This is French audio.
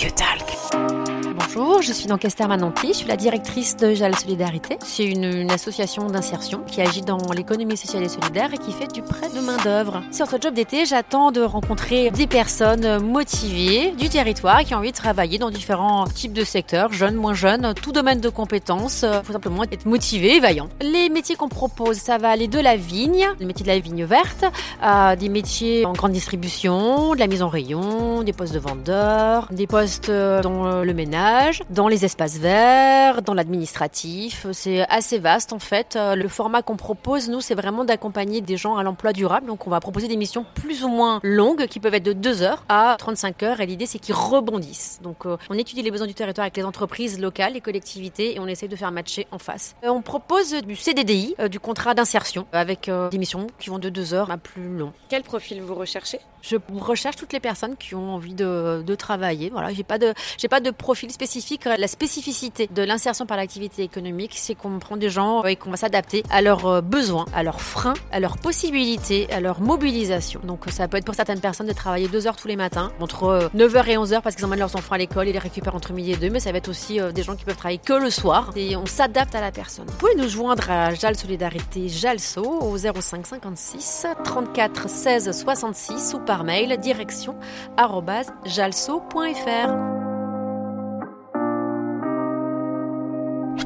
You talk. Bonjour, je suis donc Esther Mananti, je suis la directrice de JAL Solidarité. C'est une, association d'insertion qui agit dans l'économie sociale et solidaire et qui fait du prêt de main-d'œuvre. Sur ce job d'été, j'attends de rencontrer des personnes motivées du territoire qui ont envie de travailler dans différents types de secteurs, jeunes, moins jeunes, tout domaine de compétences. Faut simplement être motivé et vaillant. Les métiers qu'on propose, ça va aller de la vigne, le métier de la vigne verte, à des métiers en grande distribution, de la mise en rayon, des postes de vendeurs, des postes dans le ménage dans les espaces verts, dans l'administratif. C'est assez vaste en fait. Le format qu'on propose, nous, c'est vraiment d'accompagner des gens à l'emploi durable. Donc on va proposer des missions plus ou moins longues qui peuvent être de 2 heures à 35 heures. Et l'idée, c'est qu'ils rebondissent. Donc euh, on étudie les besoins du territoire avec les entreprises locales, les collectivités et on essaie de faire matcher en face. Euh, on propose du CDDI, euh, du contrat d'insertion, avec des missions qui vont de 2 heures à plus long. Quel profil vous recherchez? Je recherche toutes les personnes qui ont envie de, de travailler. Voilà, j'ai pas de, j'ai pas de profil spécifique la spécificité de l'insertion par l'activité économique, c'est qu'on prend des gens et qu'on va s'adapter à leurs euh, besoins, à leurs freins, à leurs possibilités, à leur mobilisation. Donc ça peut être pour certaines personnes de travailler deux heures tous les matins, entre 9h euh, et 11h parce qu'ils emmènent leurs enfants à l'école et les récupèrent entre midi et deux, mais ça va être aussi euh, des gens qui peuvent travailler que le soir et on s'adapte à la personne. Vous pouvez nous joindre à JAL Solidarité JALSO au 05 56 34 16 66 ou par mail direction jalso.fr.